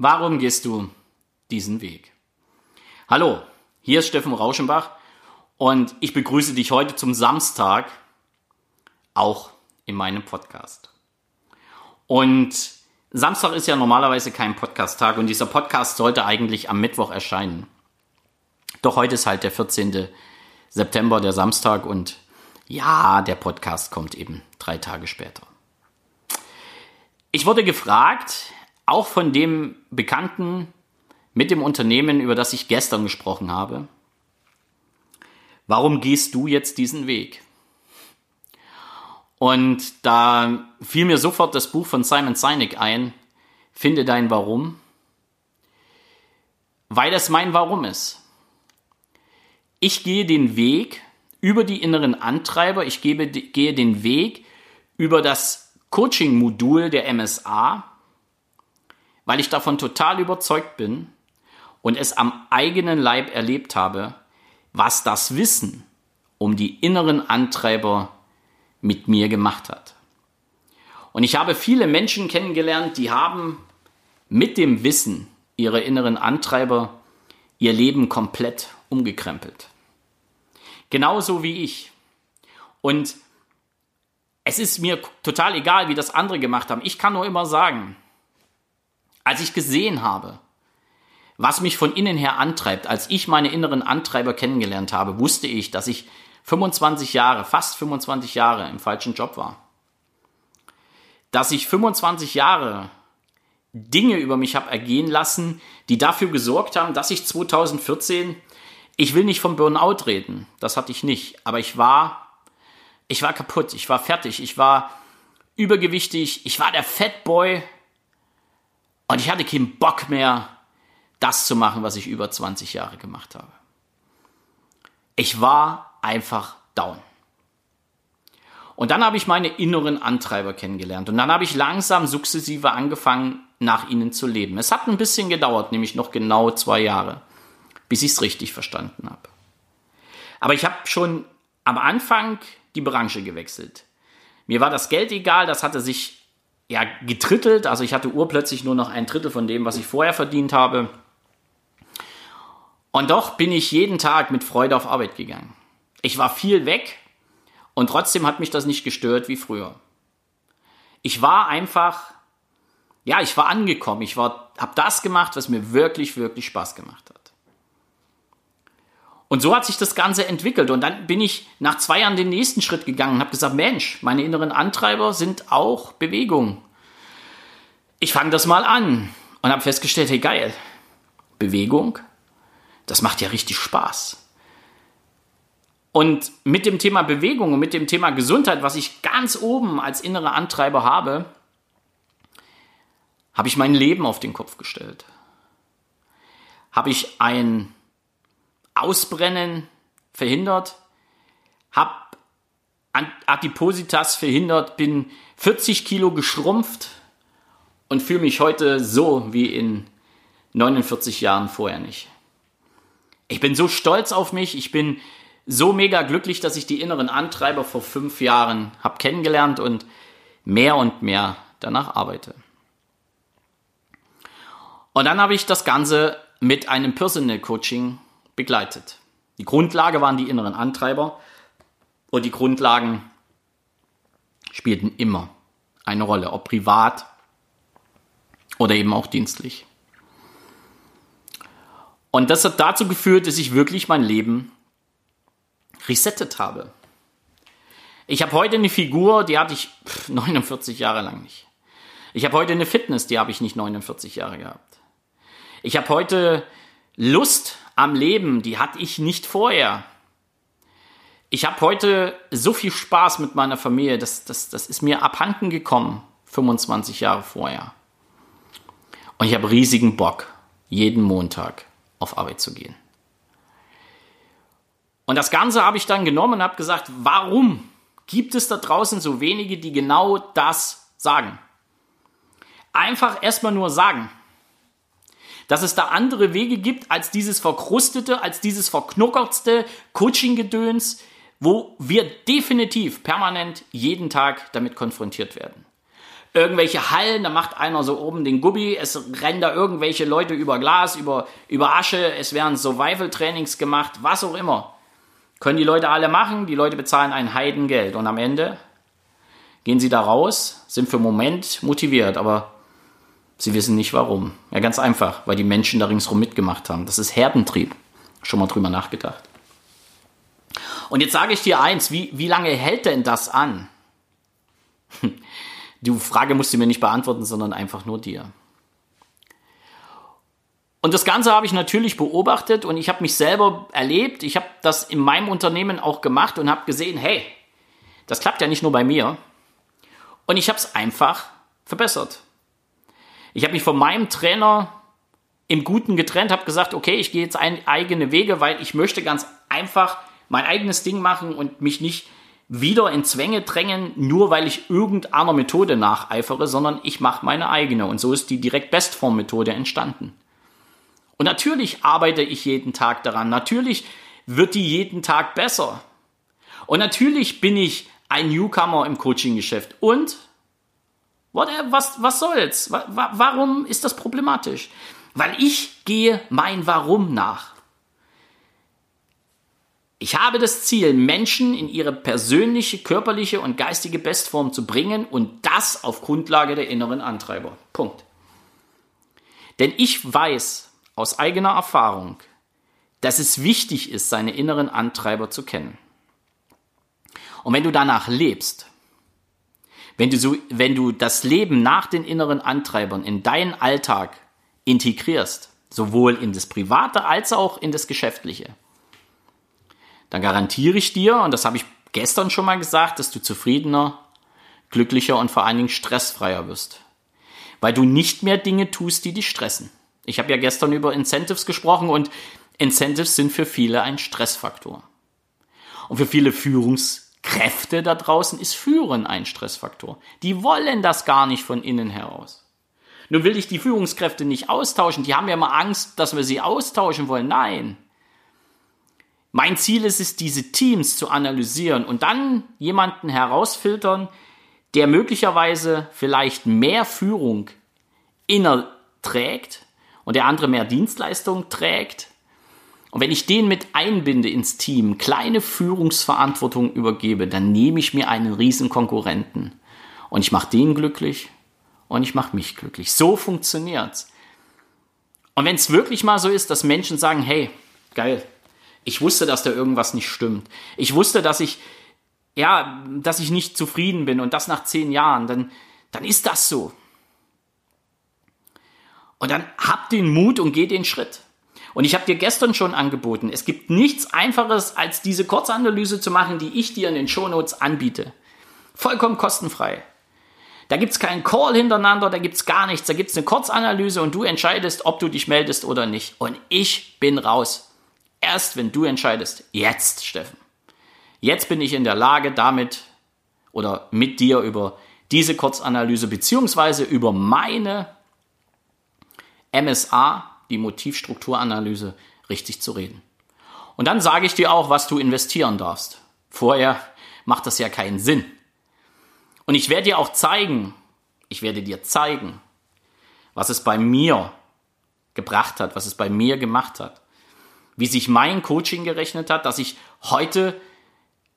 Warum gehst du diesen Weg? Hallo, hier ist Steffen Rauschenbach und ich begrüße dich heute zum Samstag auch in meinem Podcast. Und Samstag ist ja normalerweise kein Podcast-Tag und dieser Podcast sollte eigentlich am Mittwoch erscheinen. Doch heute ist halt der 14. September, der Samstag und ja, der Podcast kommt eben drei Tage später. Ich wurde gefragt, auch von dem Bekannten mit dem Unternehmen, über das ich gestern gesprochen habe. Warum gehst du jetzt diesen Weg? Und da fiel mir sofort das Buch von Simon Sinek ein, Finde dein Warum, weil das mein Warum ist. Ich gehe den Weg über die inneren Antreiber, ich gebe, gehe den Weg über das Coaching-Modul der MSA, weil ich davon total überzeugt bin und es am eigenen Leib erlebt habe, was das Wissen um die inneren Antreiber mit mir gemacht hat. Und ich habe viele Menschen kennengelernt, die haben mit dem Wissen ihrer inneren Antreiber ihr Leben komplett umgekrempelt. Genauso wie ich. Und es ist mir total egal, wie das andere gemacht haben. Ich kann nur immer sagen, als ich gesehen habe, was mich von innen her antreibt, als ich meine inneren Antreiber kennengelernt habe, wusste ich, dass ich 25 Jahre, fast 25 Jahre im falschen Job war. Dass ich 25 Jahre Dinge über mich habe ergehen lassen, die dafür gesorgt haben, dass ich 2014, ich will nicht vom Burnout reden, das hatte ich nicht, aber ich war, ich war kaputt, ich war fertig, ich war übergewichtig, ich war der Fatboy, und ich hatte keinen Bock mehr, das zu machen, was ich über 20 Jahre gemacht habe. Ich war einfach down. Und dann habe ich meine inneren Antreiber kennengelernt. Und dann habe ich langsam sukzessive angefangen, nach ihnen zu leben. Es hat ein bisschen gedauert, nämlich noch genau zwei Jahre, bis ich es richtig verstanden habe. Aber ich habe schon am Anfang die Branche gewechselt. Mir war das Geld egal, das hatte sich ja, getrittelt. Also ich hatte urplötzlich nur noch ein Drittel von dem, was ich vorher verdient habe. Und doch bin ich jeden Tag mit Freude auf Arbeit gegangen. Ich war viel weg und trotzdem hat mich das nicht gestört wie früher. Ich war einfach, ja, ich war angekommen. Ich war, habe das gemacht, was mir wirklich, wirklich Spaß gemacht hat. Und so hat sich das Ganze entwickelt. Und dann bin ich nach zwei Jahren den nächsten Schritt gegangen und habe gesagt, Mensch, meine inneren Antreiber sind auch Bewegung. Ich fange das mal an und habe festgestellt, hey geil, Bewegung, das macht ja richtig Spaß. Und mit dem Thema Bewegung und mit dem Thema Gesundheit, was ich ganz oben als innere Antreiber habe, habe ich mein Leben auf den Kopf gestellt. Habe ich ein Ausbrennen verhindert, habe Adipositas verhindert, bin 40 Kilo geschrumpft und fühle mich heute so wie in 49 Jahren vorher nicht. Ich bin so stolz auf mich, ich bin so mega glücklich, dass ich die inneren Antreiber vor fünf Jahren habe kennengelernt und mehr und mehr danach arbeite. Und dann habe ich das Ganze mit einem Personal Coaching begleitet. Die Grundlage waren die inneren Antreiber und die Grundlagen spielten immer eine Rolle, ob privat oder eben auch dienstlich. Und das hat dazu geführt, dass ich wirklich mein Leben resettet habe. Ich habe heute eine Figur, die hatte ich 49 Jahre lang nicht. Ich habe heute eine Fitness, die habe ich nicht 49 Jahre gehabt. Ich habe heute Lust am Leben, die hatte ich nicht vorher. Ich habe heute so viel Spaß mit meiner Familie, das, das, das ist mir abhanden gekommen, 25 Jahre vorher. Und ich habe riesigen Bock, jeden Montag auf Arbeit zu gehen. Und das Ganze habe ich dann genommen und habe gesagt, warum gibt es da draußen so wenige, die genau das sagen? Einfach erstmal nur sagen dass es da andere Wege gibt als dieses verkrustete, als dieses verknuckertste Coaching-Gedöns, wo wir definitiv permanent jeden Tag damit konfrontiert werden. irgendwelche Hallen, da macht einer so oben den Gubbi, es rennen da irgendwelche Leute über Glas, über, über Asche, es werden Survival-Trainings gemacht, was auch immer. Können die Leute alle machen, die Leute bezahlen ein Heidengeld und am Ende gehen sie da raus, sind für einen Moment motiviert, aber sie wissen nicht warum. Ja, ganz einfach, weil die Menschen da ringsherum mitgemacht haben. Das ist Herdentrieb. Schon mal drüber nachgedacht. Und jetzt sage ich dir eins, wie, wie lange hält denn das an? Die Frage musst du mir nicht beantworten, sondern einfach nur dir. Und das Ganze habe ich natürlich beobachtet und ich habe mich selber erlebt. Ich habe das in meinem Unternehmen auch gemacht und habe gesehen, hey, das klappt ja nicht nur bei mir. Und ich habe es einfach verbessert. Ich habe mich von meinem Trainer im Guten getrennt, habe gesagt, okay, ich gehe jetzt ein, eigene Wege, weil ich möchte ganz einfach mein eigenes Ding machen und mich nicht wieder in Zwänge drängen, nur weil ich irgendeiner Methode nacheifere, sondern ich mache meine eigene. Und so ist die Direkt-Bestform-Methode entstanden. Und natürlich arbeite ich jeden Tag daran. Natürlich wird die jeden Tag besser. Und natürlich bin ich ein Newcomer im Coaching-Geschäft. Und was, was soll's? Warum ist das problematisch? Weil ich gehe mein Warum nach. Ich habe das Ziel, Menschen in ihre persönliche, körperliche und geistige Bestform zu bringen und das auf Grundlage der inneren Antreiber. Punkt. Denn ich weiß aus eigener Erfahrung, dass es wichtig ist, seine inneren Antreiber zu kennen. Und wenn du danach lebst, wenn du, so, wenn du das Leben nach den inneren Antreibern in deinen Alltag integrierst, sowohl in das Private als auch in das Geschäftliche, dann garantiere ich dir, und das habe ich gestern schon mal gesagt, dass du zufriedener, glücklicher und vor allen Dingen stressfreier wirst. Weil du nicht mehr Dinge tust, die dich stressen. Ich habe ja gestern über Incentives gesprochen und Incentives sind für viele ein Stressfaktor. Und für viele Führungskräfte da draußen ist Führen ein Stressfaktor. Die wollen das gar nicht von innen heraus. Nun will ich die Führungskräfte nicht austauschen. Die haben ja immer Angst, dass wir sie austauschen wollen. Nein. Mein Ziel ist es, diese Teams zu analysieren und dann jemanden herausfiltern, der möglicherweise vielleicht mehr Führung inner trägt und der andere mehr Dienstleistung trägt. Und wenn ich den mit einbinde ins Team, kleine Führungsverantwortung übergebe, dann nehme ich mir einen riesen Konkurrenten und ich mache den glücklich und ich mache mich glücklich. So funktioniert's. Und wenn es wirklich mal so ist, dass Menschen sagen, hey, geil, ich wusste, dass da irgendwas nicht stimmt. Ich wusste, dass ich, ja, dass ich nicht zufrieden bin und das nach zehn Jahren. Dann, dann ist das so. Und dann hab den Mut und geh den Schritt. Und ich habe dir gestern schon angeboten, es gibt nichts Einfaches, als diese Kurzanalyse zu machen, die ich dir in den Shownotes anbiete. Vollkommen kostenfrei. Da gibt's keinen Call hintereinander, da gibt's gar nichts. Da gibt's eine Kurzanalyse und du entscheidest, ob du dich meldest oder nicht. Und ich bin raus. Erst wenn du entscheidest, jetzt, Steffen, jetzt bin ich in der Lage, damit oder mit dir über diese Kurzanalyse beziehungsweise über meine MSA, die Motivstrukturanalyse, richtig zu reden. Und dann sage ich dir auch, was du investieren darfst. Vorher macht das ja keinen Sinn. Und ich werde dir auch zeigen, ich werde dir zeigen, was es bei mir gebracht hat, was es bei mir gemacht hat wie sich mein Coaching gerechnet hat, dass ich heute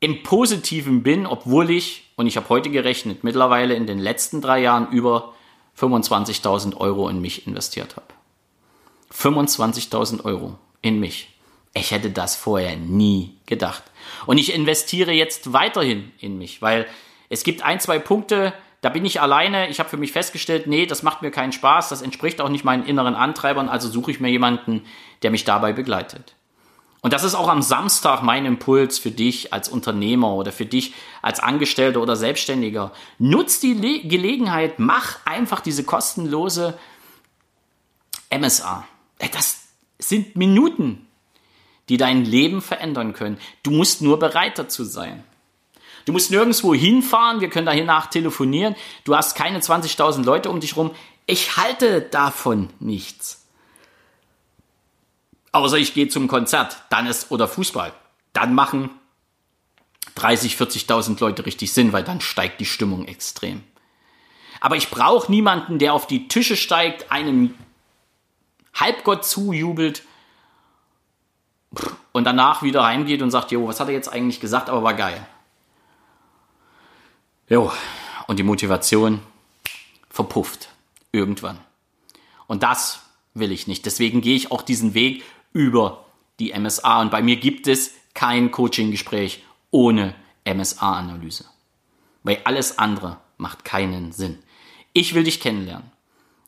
im Positiven bin, obwohl ich, und ich habe heute gerechnet, mittlerweile in den letzten drei Jahren über 25.000 Euro in mich investiert habe. 25.000 Euro in mich. Ich hätte das vorher nie gedacht. Und ich investiere jetzt weiterhin in mich, weil es gibt ein, zwei Punkte, da bin ich alleine. Ich habe für mich festgestellt, nee, das macht mir keinen Spaß, das entspricht auch nicht meinen inneren Antreibern, also suche ich mir jemanden, der mich dabei begleitet. Und das ist auch am Samstag mein Impuls für dich als Unternehmer oder für dich als Angestellter oder Selbstständiger. Nutz die Le Gelegenheit, mach einfach diese kostenlose MSA. Das sind Minuten, die dein Leben verändern können. Du musst nur bereit dazu sein. Du musst nirgendwo hinfahren, wir können da hiernach telefonieren. Du hast keine 20.000 Leute um dich rum. Ich halte davon nichts. Außer ich gehe zum Konzert, dann ist oder Fußball. Dann machen 30, 40.000 Leute richtig Sinn, weil dann steigt die Stimmung extrem. Aber ich brauche niemanden, der auf die Tische steigt, einem Halbgott zujubelt und danach wieder heimgeht und sagt, jo, was hat er jetzt eigentlich gesagt, aber war geil. Jo, und die Motivation verpufft irgendwann. Und das will ich nicht. Deswegen gehe ich auch diesen Weg über die MSA. Und bei mir gibt es kein Coaching-Gespräch ohne MSA-Analyse. Weil alles andere macht keinen Sinn. Ich will dich kennenlernen.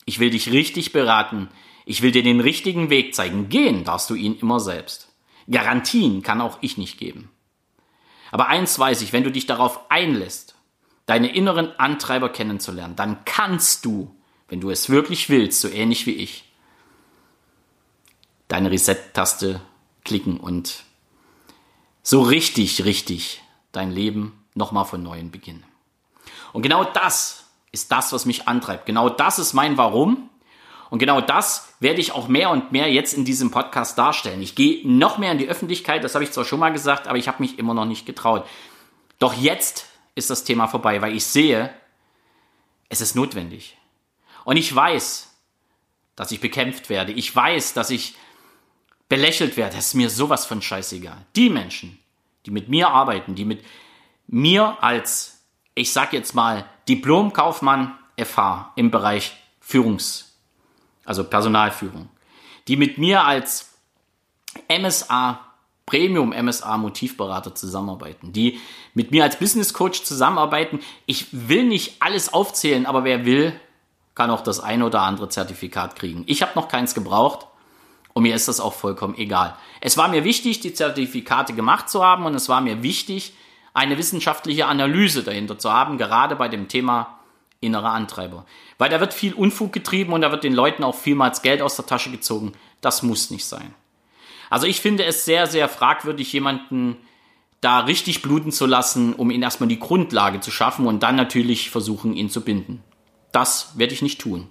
Ich will dich richtig beraten. Ich will dir den richtigen Weg zeigen. Gehen darfst du ihn immer selbst. Garantien kann auch ich nicht geben. Aber eins weiß ich, wenn du dich darauf einlässt, deine inneren Antreiber kennenzulernen, dann kannst du, wenn du es wirklich willst, so ähnlich wie ich, deine Reset-Taste klicken und so richtig, richtig dein Leben nochmal von neuem beginnen. Und genau das ist das, was mich antreibt. Genau das ist mein Warum. Und genau das werde ich auch mehr und mehr jetzt in diesem Podcast darstellen. Ich gehe noch mehr in die Öffentlichkeit, das habe ich zwar schon mal gesagt, aber ich habe mich immer noch nicht getraut. Doch jetzt ist das Thema vorbei, weil ich sehe, es ist notwendig. Und ich weiß, dass ich bekämpft werde. Ich weiß, dass ich belächelt werde. Das ist mir sowas von scheißegal. Die Menschen, die mit mir arbeiten, die mit mir als, ich sag jetzt mal, Diplomkaufmann FH im Bereich Führungs- also Personalführung, die mit mir als MSA, Premium MSA Motivberater zusammenarbeiten, die mit mir als Business Coach zusammenarbeiten. Ich will nicht alles aufzählen, aber wer will, kann auch das eine oder andere Zertifikat kriegen. Ich habe noch keins gebraucht und mir ist das auch vollkommen egal. Es war mir wichtig, die Zertifikate gemacht zu haben und es war mir wichtig, eine wissenschaftliche Analyse dahinter zu haben, gerade bei dem Thema innere Antreiber. Weil da wird viel Unfug getrieben und da wird den Leuten auch vielmals Geld aus der Tasche gezogen. Das muss nicht sein. Also ich finde es sehr, sehr fragwürdig, jemanden da richtig bluten zu lassen, um ihn erstmal die Grundlage zu schaffen und dann natürlich versuchen, ihn zu binden. Das werde ich nicht tun.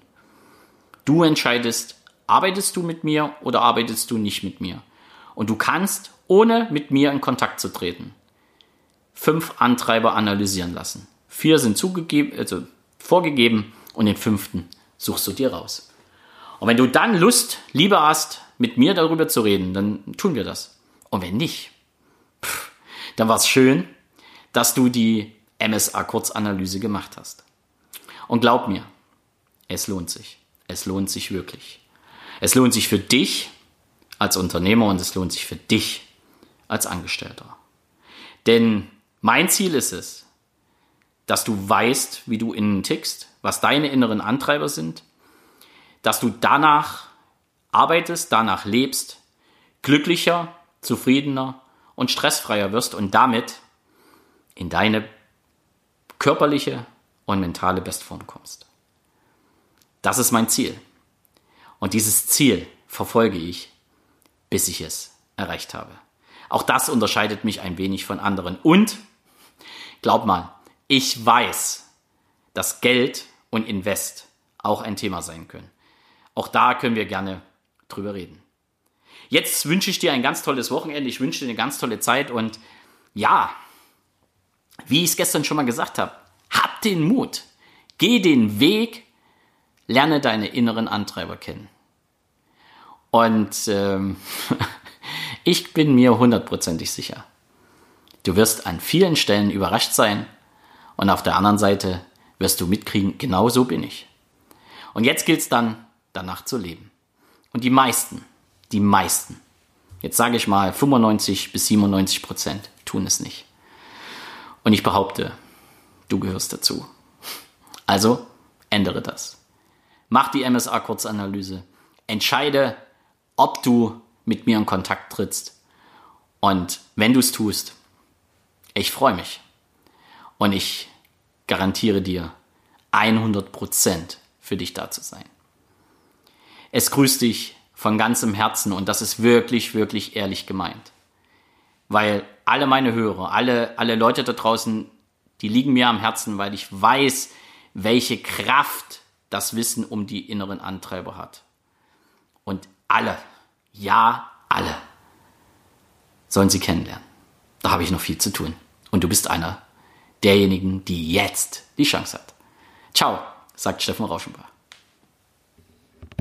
Du entscheidest, arbeitest du mit mir oder arbeitest du nicht mit mir. Und du kannst, ohne mit mir in Kontakt zu treten, fünf Antreiber analysieren lassen. Vier sind zugegeben, also vorgegeben und den fünften suchst du dir raus. Und wenn du dann Lust, Liebe hast, mit mir darüber zu reden, dann tun wir das. Und wenn nicht, pff, dann war es schön, dass du die MSA-Kurzanalyse gemacht hast. Und glaub mir, es lohnt sich. Es lohnt sich wirklich. Es lohnt sich für dich als Unternehmer und es lohnt sich für dich als Angestellter. Denn mein Ziel ist es, dass du weißt, wie du innen tickst, was deine inneren Antreiber sind, dass du danach arbeitest, danach lebst, glücklicher, zufriedener und stressfreier wirst und damit in deine körperliche und mentale Bestform kommst. Das ist mein Ziel. Und dieses Ziel verfolge ich, bis ich es erreicht habe. Auch das unterscheidet mich ein wenig von anderen. Und glaub mal, ich weiß, dass Geld und Invest auch ein Thema sein können. Auch da können wir gerne drüber reden. Jetzt wünsche ich dir ein ganz tolles Wochenende. Ich wünsche dir eine ganz tolle Zeit und ja, wie ich es gestern schon mal gesagt habe, hab den Mut. Geh den Weg, lerne deine inneren Antreiber kennen. Und ähm, ich bin mir hundertprozentig sicher, du wirst an vielen Stellen überrascht sein, und auf der anderen Seite wirst du mitkriegen, genau so bin ich. Und jetzt gilt es dann, danach zu leben. Und die meisten, die meisten, jetzt sage ich mal 95 bis 97 Prozent, tun es nicht. Und ich behaupte, du gehörst dazu. Also ändere das. Mach die MSA-Kurzanalyse. Entscheide, ob du mit mir in Kontakt trittst. Und wenn du es tust, ich freue mich. Und ich garantiere dir, 100% für dich da zu sein. Es grüßt dich von ganzem Herzen und das ist wirklich, wirklich ehrlich gemeint. Weil alle meine Hörer, alle, alle Leute da draußen, die liegen mir am Herzen, weil ich weiß, welche Kraft das Wissen um die inneren Antreiber hat. Und alle, ja, alle sollen sie kennenlernen. Da habe ich noch viel zu tun. Und du bist einer derjenigen, die jetzt die Chance hat. Ciao, sagt Steffen Rauschenbach.